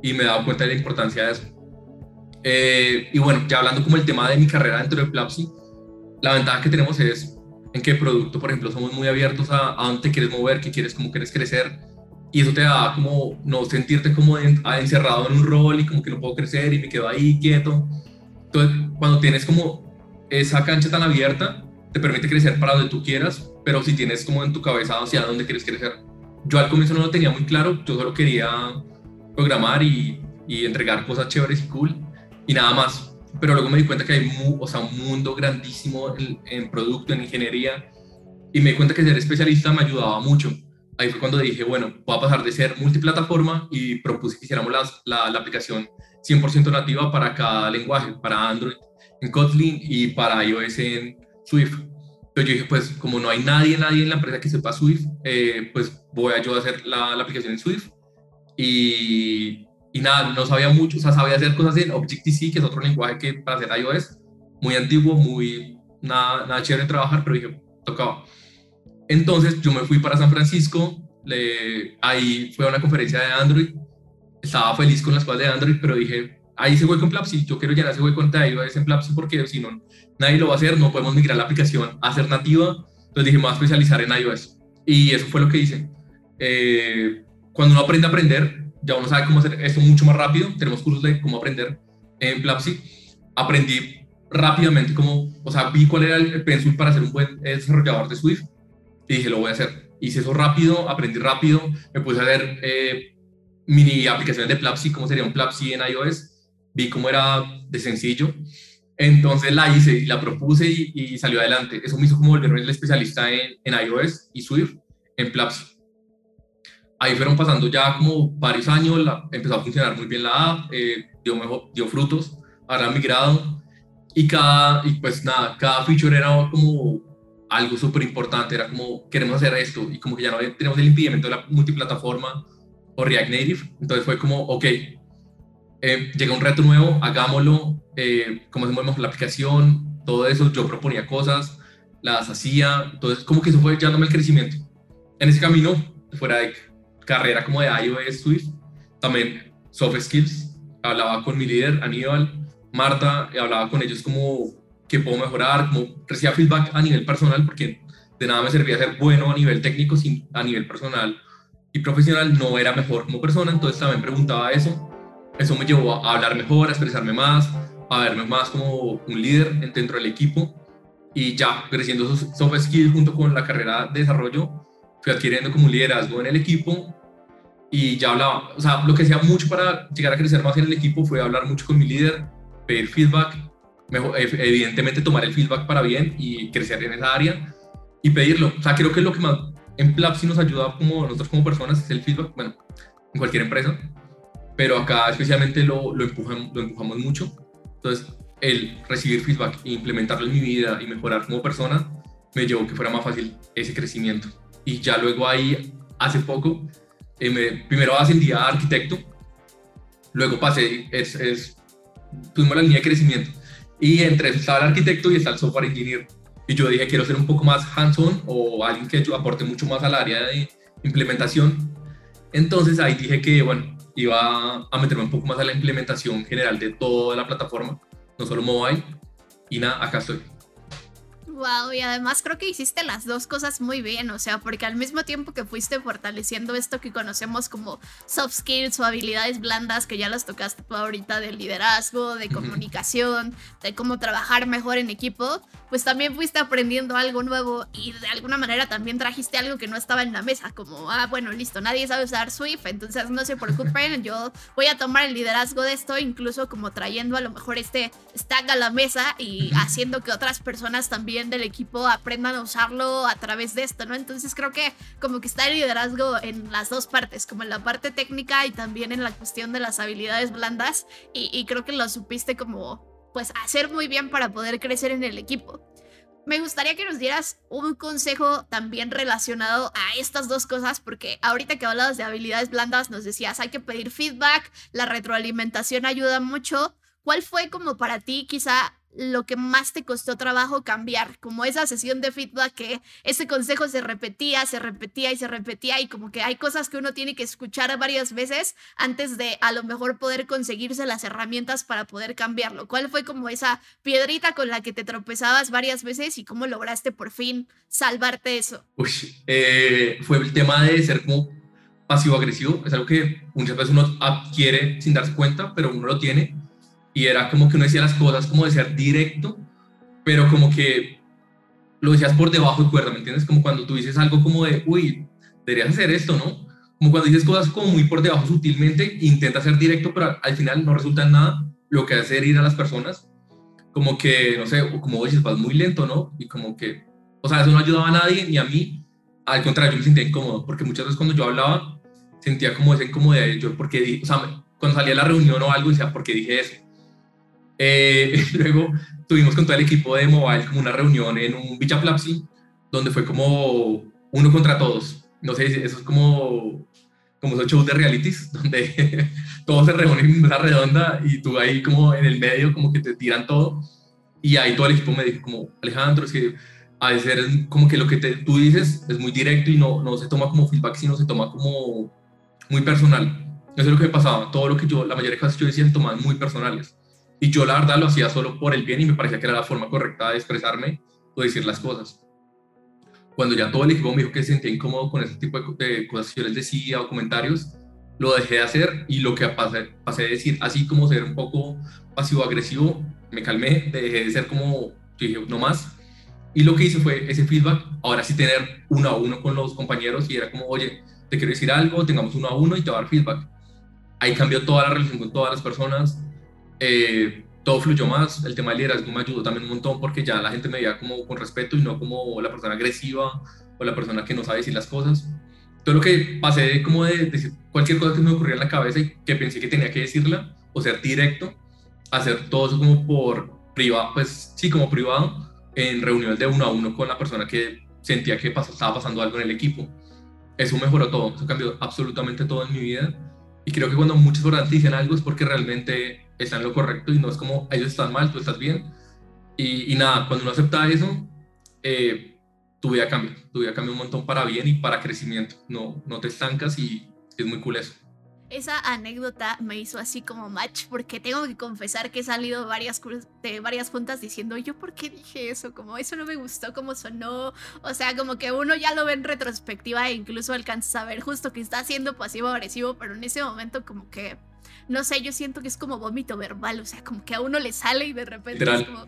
y me he dado cuenta de la importancia de eso. Eh, y bueno, ya hablando como el tema de mi carrera dentro de Plapsi, la ventaja que tenemos es en que producto, por ejemplo, somos muy abiertos a, a dónde quieres mover, qué quieres, cómo quieres crecer, y eso te da como no sentirte como encerrado en un rol y como que no puedo crecer y me quedo ahí quieto. Entonces, cuando tienes como esa cancha tan abierta, te permite crecer para donde tú quieras, pero si tienes como en tu cabeza hacia dónde quieres crecer. Yo al comienzo no lo tenía muy claro, yo solo quería programar y, y entregar cosas chéveres y cool y nada más. Pero luego me di cuenta que hay o sea, un mundo grandísimo en, producto, en ingeniería, y me di cuenta que ser especialista me ayudaba mucho. Ahí fue cuando dije, bueno, voy a pasar de ser multiplataforma y propuse que hiciéramos la, la aplicación 100% nativa para cada lenguaje, para Android en Kotlin y para iOS en, Swift. Pero yo dije, pues como no hay nadie, nadie en la empresa que sepa Swift, eh, pues voy a yo hacer la, la aplicación en Swift. Y, y, nada, no sabía mucho, o sea, sabía hacer cosas en Objective-C, que es otro lenguaje que para hacer iOS, muy antiguo, muy, nada, nada chévere de trabajar, pero dije, tocaba. Entonces yo me fui para San Francisco, le, ahí fue a una conferencia de Android, estaba feliz con las cosas de Android, pero dije, ahí se hueco en Plapsi, yo quiero llenar ese hueco en iOS en Plapsi porque si no, nadie lo va a hacer, no podemos migrar la aplicación a ser nativa, entonces dije, me voy a especializar en iOS. Y eso fue lo que hice. Eh, cuando uno aprende a aprender, ya uno sabe cómo hacer esto mucho más rápido, tenemos cursos de cómo aprender en Plapsi, aprendí rápidamente como, o sea, vi cuál era el pensum para ser un buen desarrollador de Swift y dije, lo voy a hacer. Hice eso rápido, aprendí rápido, me puse a hacer eh, mini aplicaciones de Plapsi, cómo sería un Plapsi en iOS, vi cómo era de sencillo, entonces la hice y la propuse y, salió adelante. Eso me hizo como volverme el especialista en, en iOS y Swift en Plapsi. Ahí fueron pasando ya como varios años, la, empezó a funcionar muy bien la app, eh, dio, mejor, dio frutos, ahora migrado y cada, y pues nada, cada feature era como algo súper importante, era como queremos hacer esto y como que ya no tenemos el impedimento de la multiplataforma o React Native, entonces fue como, ok, eh, llega un reto nuevo, hagámoslo, eh, cómo hacemos la aplicación, todo eso, yo proponía cosas, las hacía, entonces como que eso fue dándome el crecimiento. En ese camino, fuera de carrera como de iOS Swift, también soft skills, hablaba con mi líder Aníbal, Marta, hablaba con ellos como que puedo mejorar, como recibía feedback a nivel personal, porque de nada me servía ser bueno a nivel técnico, sin a nivel personal y profesional no era mejor como persona, entonces también preguntaba eso. Eso me llevó a hablar mejor, a expresarme más, a verme más como un líder dentro del equipo. Y ya creciendo esos soft skills junto con la carrera de desarrollo, fui adquiriendo como un liderazgo en el equipo. Y ya hablaba, o sea, lo que hacía mucho para llegar a crecer más en el equipo fue hablar mucho con mi líder, pedir feedback, evidentemente tomar el feedback para bien y crecer en esa área y pedirlo. O sea, creo que es lo que más en Plapsi nos ayuda como nosotros como personas es el feedback, bueno, en cualquier empresa, pero acá especialmente lo, lo, empujamos, lo empujamos mucho. Entonces, el recibir feedback e implementarlo en mi vida y mejorar como persona me llevó que fuera más fácil ese crecimiento. Y ya luego ahí, hace poco, eh, me, primero ascendí a arquitecto, luego pasé, es, es, tuvimos la línea de crecimiento. Y entre eso estaba el arquitecto y está el software engineer y yo dije, quiero ser un poco más hands-on o alguien que aporte mucho más al área de implementación. Entonces ahí dije que, bueno, iba a meterme un poco más a la implementación general de toda la plataforma, no solo mobile. Y nada, acá estoy. Wow, y además creo que hiciste las dos cosas muy bien, o sea, porque al mismo tiempo que fuiste fortaleciendo esto que conocemos como soft skills o habilidades blandas, que ya las tocaste tú ahorita de liderazgo, de comunicación, de cómo trabajar mejor en equipo, pues también fuiste aprendiendo algo nuevo y de alguna manera también trajiste algo que no estaba en la mesa, como, ah, bueno, listo, nadie sabe usar Swift, entonces no se preocupen, yo voy a tomar el liderazgo de esto, incluso como trayendo a lo mejor este stack a la mesa y haciendo que otras personas también del equipo aprendan a usarlo a través de esto, ¿no? Entonces creo que como que está el liderazgo en las dos partes, como en la parte técnica y también en la cuestión de las habilidades blandas y, y creo que lo supiste como pues hacer muy bien para poder crecer en el equipo. Me gustaría que nos dieras un consejo también relacionado a estas dos cosas, porque ahorita que hablabas de habilidades blandas nos decías hay que pedir feedback, la retroalimentación ayuda mucho. ¿Cuál fue como para ti quizá lo que más te costó trabajo cambiar, como esa sesión de feedback que ese consejo se repetía, se repetía y se repetía y como que hay cosas que uno tiene que escuchar varias veces antes de a lo mejor poder conseguirse las herramientas para poder cambiarlo. ¿Cuál fue como esa piedrita con la que te tropezabas varias veces y cómo lograste por fin salvarte eso? Uy, eh, fue el tema de ser como pasivo-agresivo, es algo que muchas veces uno adquiere sin darse cuenta, pero uno lo tiene y era como que uno decía las cosas como de ser directo, pero como que lo decías por debajo de cuerda, ¿me entiendes? Como cuando tú dices algo como de, uy, deberías hacer esto, ¿no? Como cuando dices cosas como muy por debajo sutilmente, intenta ser directo, pero al final no resulta en nada, lo que hace ir a las personas, como que, no sé, como dices, vas muy lento, ¿no? Y como que, o sea, eso no ayudaba a nadie, ni a mí, al contrario, yo me sentía incómodo, porque muchas veces cuando yo hablaba, sentía como esa incomodidad, yo, porque, o sea, cuando salía a la reunión o algo, decía, ¿por qué dije eso? Eh, luego tuvimos con todo el equipo de Mobile como una reunión en un Villa Plapsi, donde fue como uno contra todos. No sé, eso es como, como esos shows de realities, donde todos se reúnen en una redonda y tú ahí como en el medio como que te tiran todo. Y ahí todo el equipo me dijo como, Alejandro, es que a veces como que lo que tú dices es muy directo y no, no se toma como feedback, sino se toma como muy personal. Eso es lo que pasaba. Todo lo que yo, la mayoría de cosas que yo decía se tomaban muy personales. Y yo la verdad lo hacía solo por el bien y me parecía que era la forma correcta de expresarme o decir las cosas. Cuando ya todo el equipo me dijo que se sentía incómodo con ese tipo de, cosas que yo les decía o comentarios, lo dejé de hacer y lo que pasé, pasé de decir, así como ser un poco pasivo-agresivo, me calmé, dejé de ser como, dije, no más. Y lo que hice fue ese feedback, ahora sí tener uno a uno con los compañeros y era como, oye, te quiero decir algo, tengamos uno a uno y te va a dar feedback. Ahí cambió toda la relación con todas las personas, eh, todo fluyó más, el tema del liderazgo me ayudó también un montón porque ya la gente me veía como con respeto y no como la persona agresiva o la persona que no sabe decir las cosas. Todo lo que pasé como de decir cualquier cosa que me ocurría en la cabeza y que pensé que tenía que decirla o ser directo, hacer todo eso como por privado, pues sí, como privado, en reuniones de uno a uno con la persona que sentía que estaba pasando algo en el equipo. Eso mejoró todo, eso cambió absolutamente todo en mi vida. Y creo que cuando muchas personas dicen algo es porque realmente están en lo correcto y no es como ellos están mal, tú estás bien. Y, y nada, cuando uno acepta eso, eh, tu vida cambia, tu vida cambia un montón para bien y para crecimiento. No, no te estancas y es muy cool eso esa anécdota me hizo así como match porque tengo que confesar que he salido varias de varias juntas diciendo yo por qué dije eso, como eso no me gustó como sonó, o sea, como que uno ya lo ve en retrospectiva e incluso alcanza a ver justo que está haciendo pasivo agresivo, pero en ese momento como que no sé, yo siento que es como vómito verbal, o sea, como que a uno le sale y de repente es como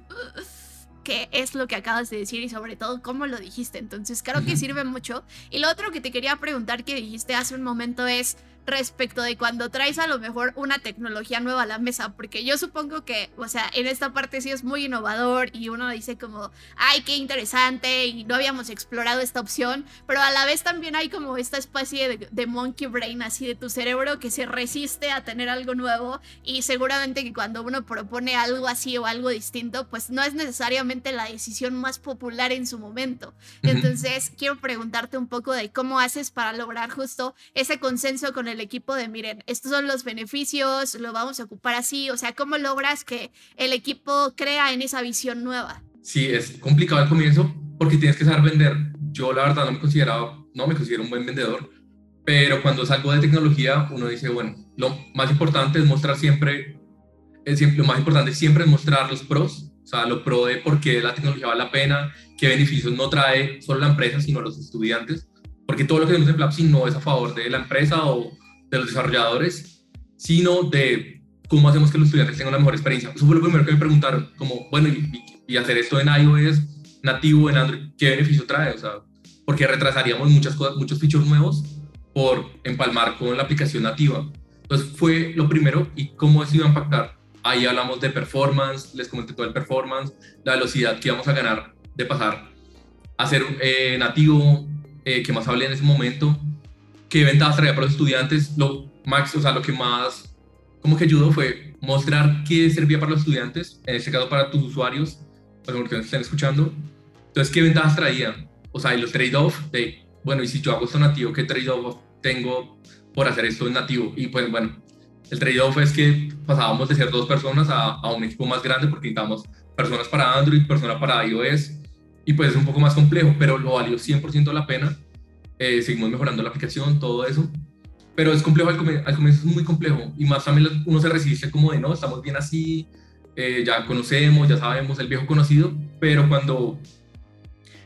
qué es lo que acabas de decir y sobre todo cómo lo dijiste. Entonces creo que sirve mucho. Y lo otro que te quería preguntar que dijiste hace un momento es, respecto de cuando traes a lo mejor una tecnología nueva a la mesa, porque yo supongo que, o sea, en esta parte sí es muy innovador y uno dice como, ay, qué interesante y no habíamos explorado esta opción, pero a la vez también hay como esta especie de, monkey brain así de tu cerebro que se resiste a tener algo nuevo y seguramente que cuando uno propone algo así o algo distinto, pues no es necesariamente la decisión más popular en su momento. Entonces, quiero preguntarte un poco de cómo haces para lograr justo ese consenso con el el equipo de, miren, estos son los beneficios, lo vamos a ocupar así, o sea, ¿cómo logras que el equipo crea en esa visión nueva? Sí, es complicado al comienzo porque tienes que saber vender. Yo la verdad no me consideraba, no me considero un buen vendedor, pero cuando salgo de tecnología uno dice, bueno, lo más importante es mostrar siempre, es siempre lo más importante siempre es mostrar los pros, o sea, lo pro de por qué la tecnología vale la pena, qué beneficios no trae solo la empresa, sino los estudiantes, porque todo lo que vemos en Flapsi no es a favor de la empresa o de los desarrolladores, sino de cómo hacemos que los estudiantes tengan una mejor experiencia. Eso fue lo primero que me preguntaron, como, bueno, y, hacer esto en iOS nativo, en Android, ¿qué beneficio trae? O sea, porque retrasaríamos muchas cosas, muchos features nuevos por empalmar con la aplicación nativa. Entonces fue lo primero y cómo eso iba a impactar. Ahí hablamos de performance, les comenté todo el performance, la velocidad que íbamos a ganar de pasar a ser eh, nativo, eh, que más hablé en ese momento, qué ventajas traía para los estudiantes, lo, max, o sea, lo que más como que ayudó fue mostrar qué servía para los estudiantes, en este caso para tus usuarios, para los que nos estén escuchando. Entonces, ¿qué ventajas traía? O sea, y los trade-off de, bueno, y si yo hago esto nativo, ¿qué trade-off tengo por hacer esto en nativo? Y pues bueno, el trade-off es que pasábamos de ser dos personas a, a, un equipo más grande porque necesitamos personas para Android, personas para iOS, y pues es un poco más complejo, pero lo valió 100% la pena eh, seguimos mejorando la aplicación, todo eso. Pero es complejo al, comienzo, al comienzo es muy complejo y más también uno se resiste como de no, estamos bien así, eh, ya conocemos, ya sabemos el viejo conocido, pero cuando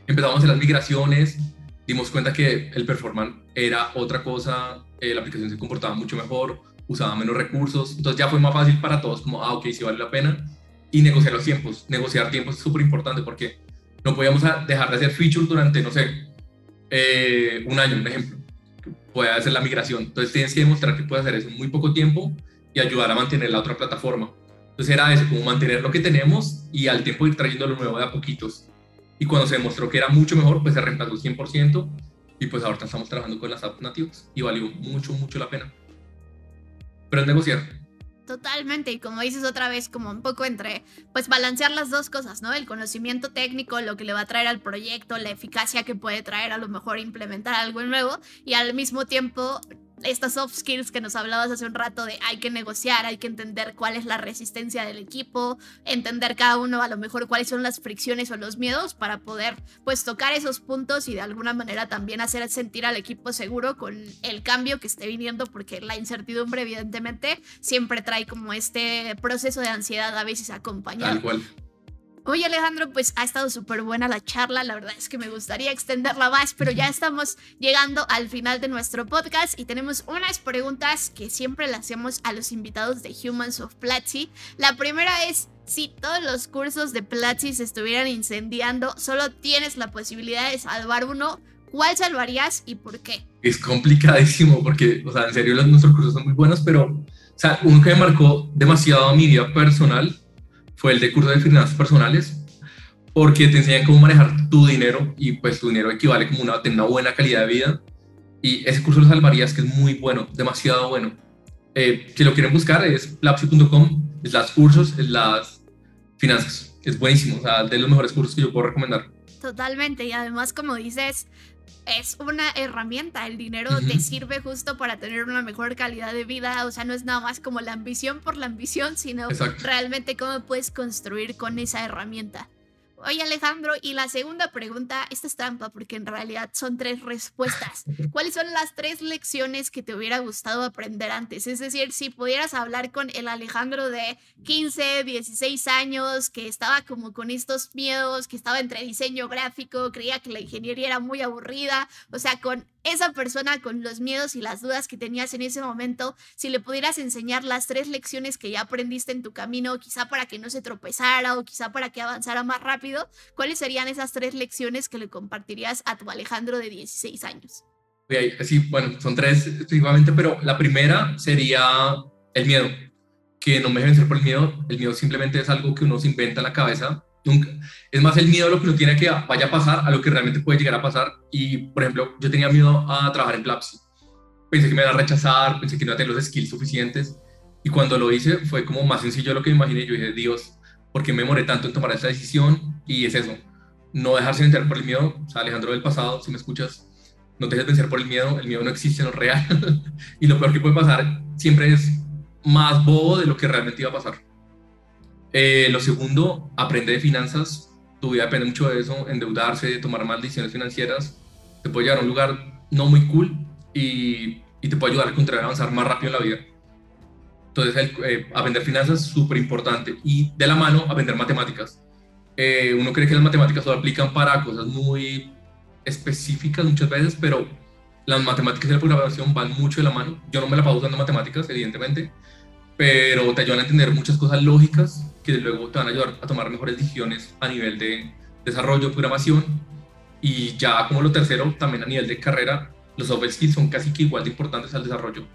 empezamos hacer las migraciones, dimos cuenta que el performance era otra cosa, eh, la aplicación se comportaba mucho mejor, usaba menos recursos, entonces ya fue más fácil para todos, como, ah, ok, sí vale la pena, y negociar los tiempos. Negociar tiempos es súper importante porque no podíamos dejar de hacer features durante, no sé, eh, un año, un ejemplo, puede hacer la migración. Entonces tienes que demostrar que puedes hacer eso en muy poco tiempo y ayudar a mantener la otra plataforma. Entonces era eso, como mantener lo que tenemos y al tiempo ir trayendo lo nuevo de a poquitos. Y cuando se demostró que era mucho mejor, pues se reemplazó 100% y pues ahora estamos trabajando con las apps nativas y valió mucho, mucho la pena. Pero es negociar. Totalmente, y como dices otra vez, como un poco entre, pues balancear las dos cosas, ¿no? El conocimiento técnico, lo que le va a traer al proyecto, la eficacia que puede traer a lo mejor implementar algo nuevo, y al mismo tiempo estas soft skills que nos hablabas hace un rato de hay que negociar, hay que entender cuál es la resistencia del equipo, entender cada uno a lo mejor cuáles son las fricciones o los miedos para poder pues tocar esos puntos y de alguna manera también hacer sentir al equipo seguro con el cambio que esté viniendo porque la incertidumbre evidentemente siempre trae como este proceso de ansiedad a veces acompañado. Tal cual. Oye Alejandro, pues ha estado súper buena la charla, la verdad es que me gustaría extenderla más, pero ya estamos llegando al final de nuestro podcast y tenemos unas preguntas que siempre le hacemos a los invitados de Humans of Platzi. La primera es, si todos los cursos de Platzi se estuvieran incendiando, solo tienes la posibilidad de salvar uno, ¿cuál salvarías y por qué? Es complicadísimo porque, o sea, en serio los, nuestros cursos son muy buenos, pero, o sea, uno que me marcó demasiado mi vida personal fue el de curso de finanzas personales, porque te enseñan cómo manejar tu dinero y pues tu dinero equivale como una, tener una buena calidad de vida. Y ese curso lo salvarías, que es muy bueno, demasiado bueno. Eh, si lo quieren buscar es plapsi.com, es las cursos, es las finanzas. Es buenísimo, o sea, de los mejores cursos que yo puedo recomendar. Totalmente, y además como dices, es una herramienta, el dinero te sirve justo para tener una mejor calidad de vida, o sea, no es nada más como la ambición por la ambición, sino realmente cómo puedes construir con esa herramienta. Oye Alejandro, y la segunda pregunta, esta es trampa porque en realidad son tres respuestas. ¿Cuáles son las tres lecciones que te hubiera gustado aprender antes? Es decir, si pudieras hablar con el Alejandro de 15, 16 años, que estaba como con estos miedos, que estaba entre diseño gráfico, creía que la ingeniería era muy aburrida, o sea, con esa persona con los miedos y las dudas que tenías en ese momento, si le pudieras enseñar las tres lecciones que ya aprendiste en tu camino, quizá para que no se tropezara o quizá para que avanzara más rápido, ¿cuáles serían esas tres lecciones que le compartirías a tu Alejandro de 16 años? Sí, bueno, son tres efectivamente, pero la primera sería el miedo, que no me dejen ser por el miedo, el miedo simplemente es algo que uno se inventa en la cabeza Nunca. Es más el miedo a lo que uno tiene que vaya a pasar a lo que realmente puede llegar a pasar. Y, por ejemplo, yo tenía miedo a trabajar en Plapsi. Pensé que me iba a rechazar, pensé que no iba a tener los skills suficientes. Y cuando lo hice fue como más sencillo de lo que imaginé. Yo dije, Dios, ¿por qué me demoré tanto en tomar esta decisión? Y es eso, no dejarse vencer por el miedo. O sea, Alejandro del pasado, si me escuchas, no te dejes vencer por el miedo. El miedo no existe, no es real. y lo peor que puede pasar siempre es más bobo de lo que realmente iba a pasar. Eh, lo segundo, aprende de finanzas. Tu vida depende mucho de eso, endeudarse, tomar malas decisiones financieras. Te puede llevar a un lugar no muy cool y, y te puede ayudar a contrario a avanzar más rápido en la vida. Entonces, el, eh, aprender finanzas es súper importante. Y de la mano, aprender matemáticas. Eh, uno cree que las matemáticas solo aplican para cosas muy específicas muchas veces, pero las matemáticas y la programación van mucho de la mano. Yo no me la paso usando matemáticas, evidentemente, pero te ayudan a entender muchas cosas lógicas que luego te van a ayudar a tomar mejores decisiones a nivel de desarrollo, programación y ya como lo tercero, también a nivel de carrera, los soft skills son casi que igual de importantes al desarrollo.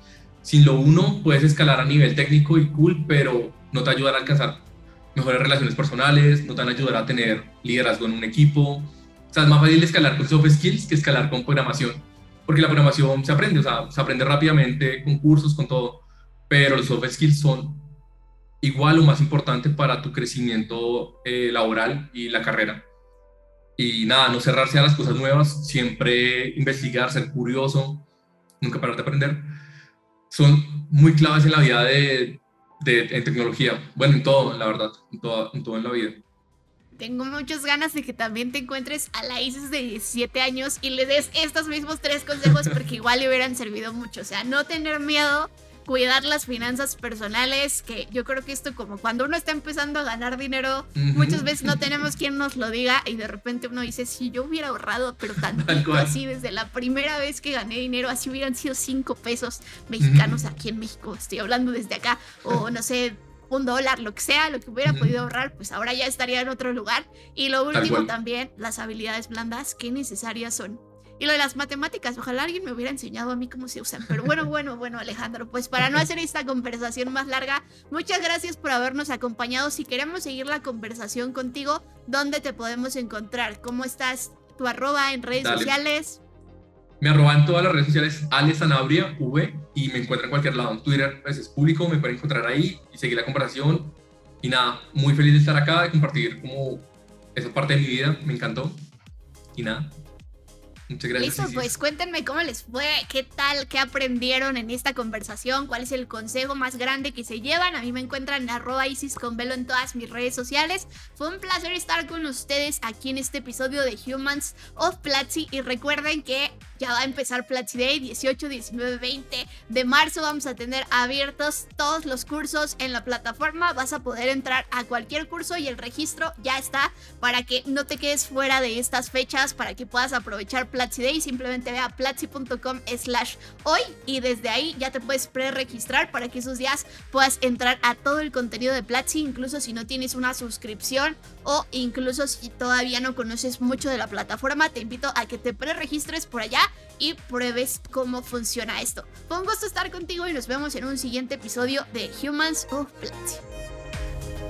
Sin lo uno puedes escalar a nivel técnico y cool, pero no te ayudará a alcanzar mejores relaciones personales, no te van a ayudar a tener liderazgo en un equipo. O sea, es más fácil escalar con soft skills que escalar con programación, porque la programación se aprende, o sea, se aprende rápidamente con cursos, con todo pero los soft skills son igual o más importante para tu crecimiento eh, laboral y la carrera. Y nada, no cerrarse a las cosas nuevas, siempre investigar, ser curioso, nunca parar de aprender, son muy claves en la vida de, de en tecnología. Bueno, en todo, la verdad, en todo, en todo en la vida. Tengo muchas ganas de que también te encuentres a la Isis de 17 años y le des estos mismos tres consejos porque igual le hubieran servido mucho. O sea, no tener miedo, cuidar las finanzas personales, que yo creo que esto como cuando uno está empezando a ganar dinero, muchas veces no tenemos quien nos lo diga y de repente uno dice, si yo hubiera ahorrado, pero tanto así desde la primera vez que gané dinero, así hubieran sido cinco pesos mexicanos aquí en México, estoy hablando desde acá, o no sé, un dólar, lo que sea, lo que hubiera podido ahorrar, pues ahora ya estaría en otro lugar. Y lo último también, las habilidades blandas, qué necesarias son y lo de las matemáticas, ojalá alguien me hubiera enseñado a mí cómo se usan. Pero bueno, bueno, bueno, Alejandro, pues para no hacer esta conversación más larga, muchas gracias por habernos acompañado. Si queremos seguir la conversación contigo, ¿dónde te podemos encontrar? ¿Cómo estás? ¿Tu arroba en redes sociales? Me arroba en todas las redes sociales Ale Sanabria, V, y me encuentran en cualquier lado. En Twitter pues, es público, me pueden encontrar ahí y seguir la conversación. Y nada, muy feliz de estar acá, de compartir como esa parte de mi vida, me encantó. Y nada, Muchas gracias. Listo, pues cuéntenme cómo les fue, qué tal, qué aprendieron en esta conversación, cuál es el consejo más grande que se llevan. A mí me encuentran en arroba Isis con velo en todas mis redes sociales. Fue un placer estar con ustedes aquí en este episodio de Humans of Platzi y recuerden que ya va a empezar Platzi Day 18, 19, 20 de marzo. Vamos a tener abiertos todos los cursos en la plataforma. Vas a poder entrar a cualquier curso y el registro ya está para que no te quedes fuera de estas fechas, para que puedas aprovechar Platzi Platzi Day, simplemente ve a platzi.com slash hoy y desde ahí ya te puedes pre-registrar para que esos días puedas entrar a todo el contenido de Platzi, incluso si no tienes una suscripción o incluso si todavía no conoces mucho de la plataforma, te invito a que te pre-registres por allá y pruebes cómo funciona esto. Fue un gusto estar contigo y nos vemos en un siguiente episodio de Humans of Platzi.